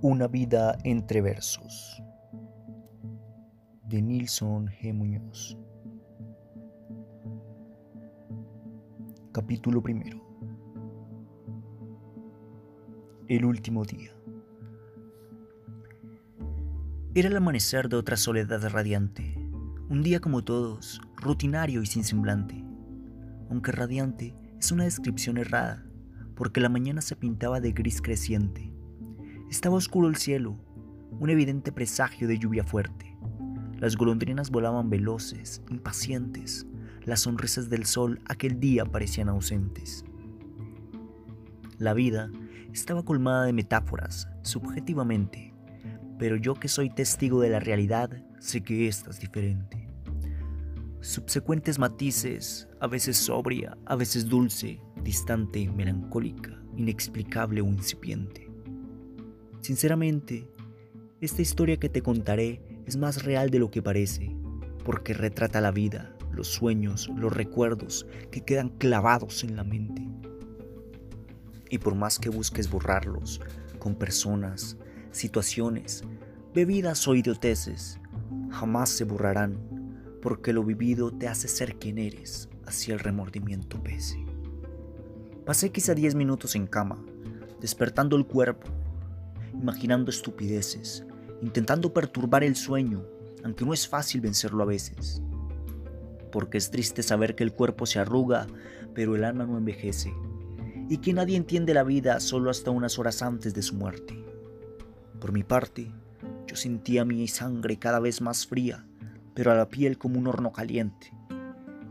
Una vida entre versos de Nilson G. Muñoz. Capítulo primero. El último día. Era el amanecer de otra soledad radiante, un día como todos, rutinario y sin semblante, aunque radiante es una descripción errada, porque la mañana se pintaba de gris creciente estaba oscuro el cielo, un evidente presagio de lluvia fuerte. Las golondrinas volaban veloces, impacientes. Las sonrisas del sol aquel día parecían ausentes. La vida estaba colmada de metáforas, subjetivamente, pero yo que soy testigo de la realidad sé que esta es diferente. Subsecuentes matices, a veces sobria, a veces dulce, distante, melancólica, inexplicable o incipiente. Sinceramente, esta historia que te contaré es más real de lo que parece, porque retrata la vida, los sueños, los recuerdos que quedan clavados en la mente. Y por más que busques borrarlos con personas, situaciones, bebidas o idioteces, jamás se borrarán, porque lo vivido te hace ser quien eres, así el remordimiento pese. Pasé quizá 10 minutos en cama, despertando el cuerpo, imaginando estupideces, intentando perturbar el sueño, aunque no es fácil vencerlo a veces. Porque es triste saber que el cuerpo se arruga, pero el alma no envejece, y que nadie entiende la vida solo hasta unas horas antes de su muerte. Por mi parte, yo sentía mi sangre cada vez más fría, pero a la piel como un horno caliente.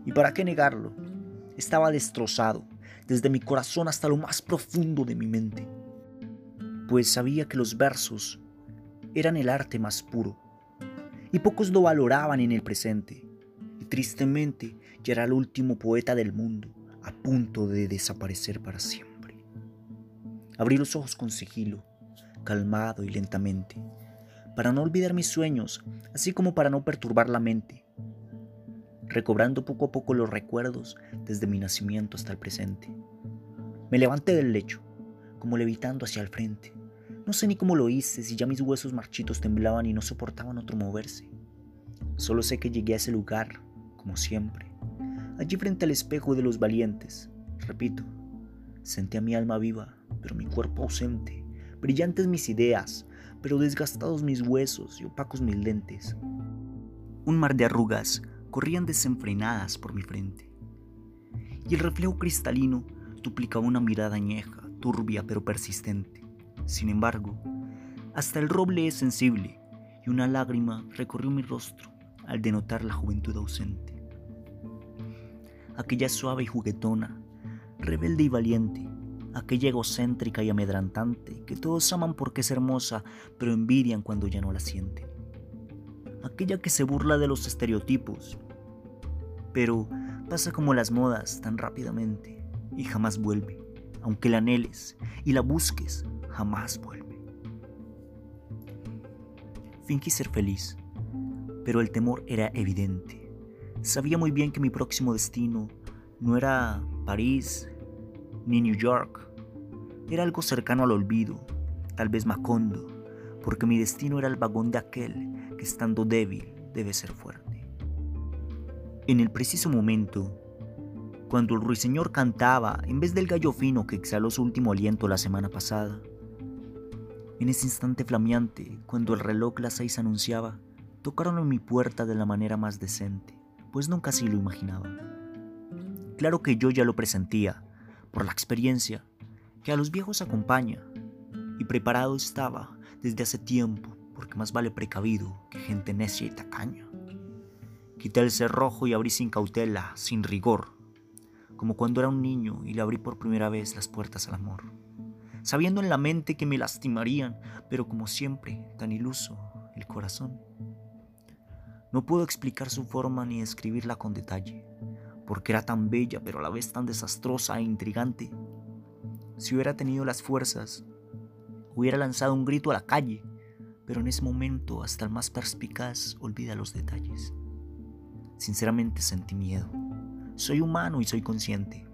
¿Y para qué negarlo? Estaba destrozado, desde mi corazón hasta lo más profundo de mi mente pues sabía que los versos eran el arte más puro, y pocos lo valoraban en el presente, y tristemente ya era el último poeta del mundo, a punto de desaparecer para siempre. Abrí los ojos con sigilo, calmado y lentamente, para no olvidar mis sueños, así como para no perturbar la mente, recobrando poco a poco los recuerdos desde mi nacimiento hasta el presente. Me levanté del lecho, como levitando hacia el frente, no sé ni cómo lo hice, si ya mis huesos marchitos temblaban y no soportaban otro moverse. Solo sé que llegué a ese lugar, como siempre, allí frente al espejo de los valientes. Repito, senté a mi alma viva, pero mi cuerpo ausente, brillantes mis ideas, pero desgastados mis huesos y opacos mis lentes. Un mar de arrugas corrían desenfrenadas por mi frente, y el reflejo cristalino duplicaba una mirada añeja, turbia pero persistente. Sin embargo, hasta el roble es sensible y una lágrima recorrió mi rostro al denotar la juventud ausente. Aquella suave y juguetona, rebelde y valiente, aquella egocéntrica y amedrantante que todos aman porque es hermosa, pero envidian cuando ya no la sienten. Aquella que se burla de los estereotipos, pero pasa como las modas tan rápidamente y jamás vuelve, aunque la anheles y la busques jamás vuelve. Fingí ser feliz, pero el temor era evidente. Sabía muy bien que mi próximo destino no era París ni New York. Era algo cercano al olvido, tal vez Macondo, porque mi destino era el vagón de aquel que estando débil debe ser fuerte. En el preciso momento, cuando el ruiseñor cantaba en vez del gallo fino que exhaló su último aliento la semana pasada, en ese instante flameante, cuando el reloj las seis anunciaba, tocaron en mi puerta de la manera más decente, pues nunca así lo imaginaba. Claro que yo ya lo presentía, por la experiencia, que a los viejos acompaña, y preparado estaba desde hace tiempo, porque más vale precavido que gente necia y tacaña. Quité el cerrojo y abrí sin cautela, sin rigor, como cuando era un niño y le abrí por primera vez las puertas al amor sabiendo en la mente que me lastimarían, pero como siempre, tan iluso el corazón. No puedo explicar su forma ni describirla con detalle, porque era tan bella pero a la vez tan desastrosa e intrigante. Si hubiera tenido las fuerzas, hubiera lanzado un grito a la calle, pero en ese momento hasta el más perspicaz olvida los detalles. Sinceramente sentí miedo. Soy humano y soy consciente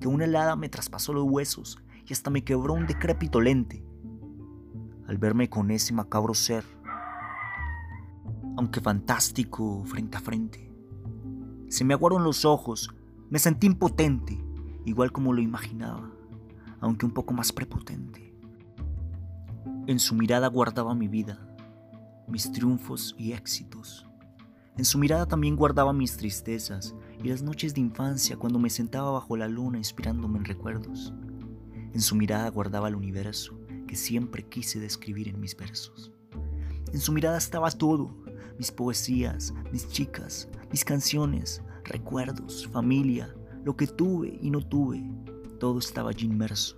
que una helada me traspasó los huesos y hasta me quebró un decrépito lente. al verme con ese macabro ser, aunque fantástico frente a frente. Se me aguaron los ojos, me sentí impotente, igual como lo imaginaba, aunque un poco más prepotente. En su mirada guardaba mi vida, mis triunfos y éxitos. En su mirada también guardaba mis tristezas y las noches de infancia cuando me sentaba bajo la luna inspirándome en recuerdos. En su mirada guardaba el universo que siempre quise describir en mis versos. En su mirada estaba todo, mis poesías, mis chicas, mis canciones, recuerdos, familia, lo que tuve y no tuve, todo estaba allí inmerso.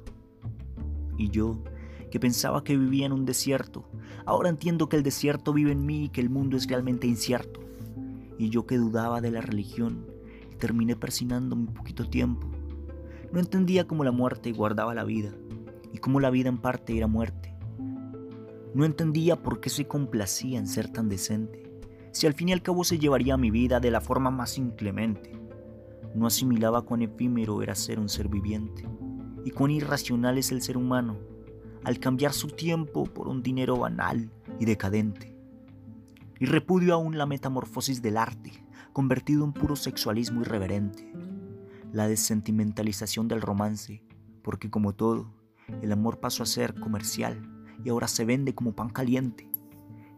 Y yo, que pensaba que vivía en un desierto, ahora entiendo que el desierto vive en mí y que el mundo es realmente incierto. Y yo que dudaba de la religión terminé persinándome un poquito tiempo. No entendía cómo la muerte guardaba la vida y cómo la vida en parte era muerte. No entendía por qué se complacía en ser tan decente, si al fin y al cabo se llevaría mi vida de la forma más inclemente. No asimilaba cuán efímero era ser un ser viviente y cuán irracional es el ser humano al cambiar su tiempo por un dinero banal y decadente. Y repudio aún la metamorfosis del arte, convertido en puro sexualismo irreverente, la desentimentalización del romance, porque como todo, el amor pasó a ser comercial y ahora se vende como pan caliente.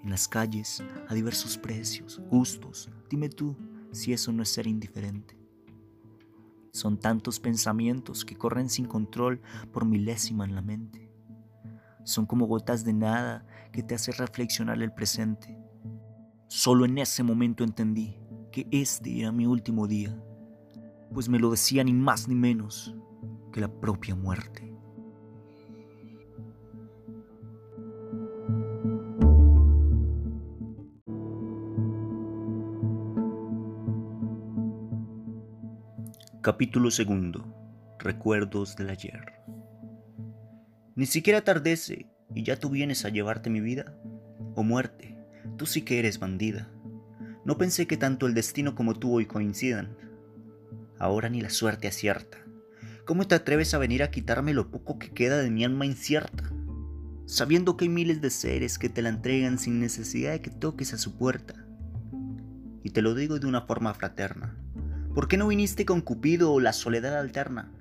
En las calles, a diversos precios, gustos, dime tú si eso no es ser indiferente. Son tantos pensamientos que corren sin control por milésima en la mente son como gotas de nada que te hacen reflexionar el presente. Solo en ese momento entendí este era mi último día, pues me lo decía ni más ni menos que la propia muerte. Capítulo segundo. Recuerdos del ayer. Ni siquiera atardece y ya tú vienes a llevarte mi vida. O muerte, tú sí que eres bandida. No pensé que tanto el destino como tú hoy coincidan. Ahora ni la suerte acierta. ¿Cómo te atreves a venir a quitarme lo poco que queda de mi alma incierta? Sabiendo que hay miles de seres que te la entregan sin necesidad de que toques a su puerta. Y te lo digo de una forma fraterna. ¿Por qué no viniste con Cupido o la soledad alterna?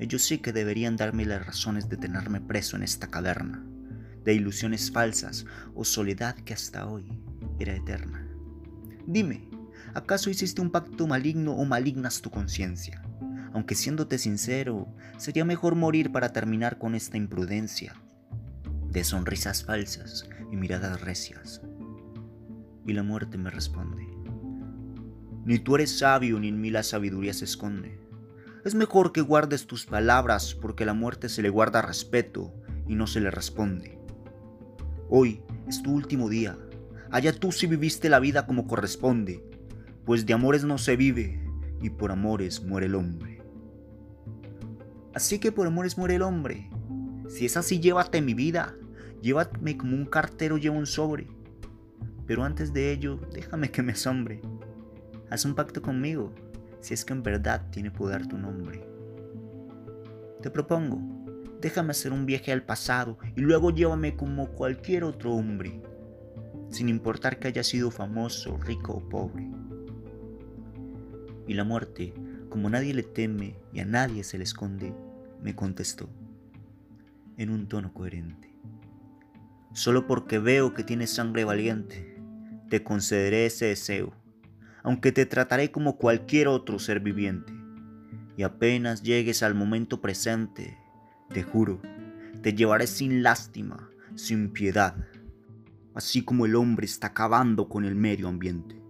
Ellos sí que deberían darme las razones de tenerme preso en esta caverna, de ilusiones falsas o soledad que hasta hoy era eterna. Dime, ¿acaso hiciste un pacto maligno o malignas tu conciencia? Aunque siéndote sincero, sería mejor morir para terminar con esta imprudencia de sonrisas falsas y miradas recias. Y la muerte me responde, ni tú eres sabio ni en mí la sabiduría se esconde. Es mejor que guardes tus palabras porque a la muerte se le guarda respeto y no se le responde. Hoy es tu último día. Allá tú si viviste la vida como corresponde, pues de amores no se vive y por amores muere el hombre. Así que por amores muere el hombre. Si es así, llévate mi vida. Llévame como un cartero lleva un sobre. Pero antes de ello, déjame que me asombre. Haz un pacto conmigo si es que en verdad tiene poder tu nombre. Te propongo, déjame hacer un viaje al pasado y luego llévame como cualquier otro hombre, sin importar que haya sido famoso, rico o pobre. Y la muerte, como nadie le teme y a nadie se le esconde, me contestó, en un tono coherente. Solo porque veo que tienes sangre valiente, te concederé ese deseo aunque te trataré como cualquier otro ser viviente. Y apenas llegues al momento presente, te juro, te llevaré sin lástima, sin piedad, así como el hombre está acabando con el medio ambiente.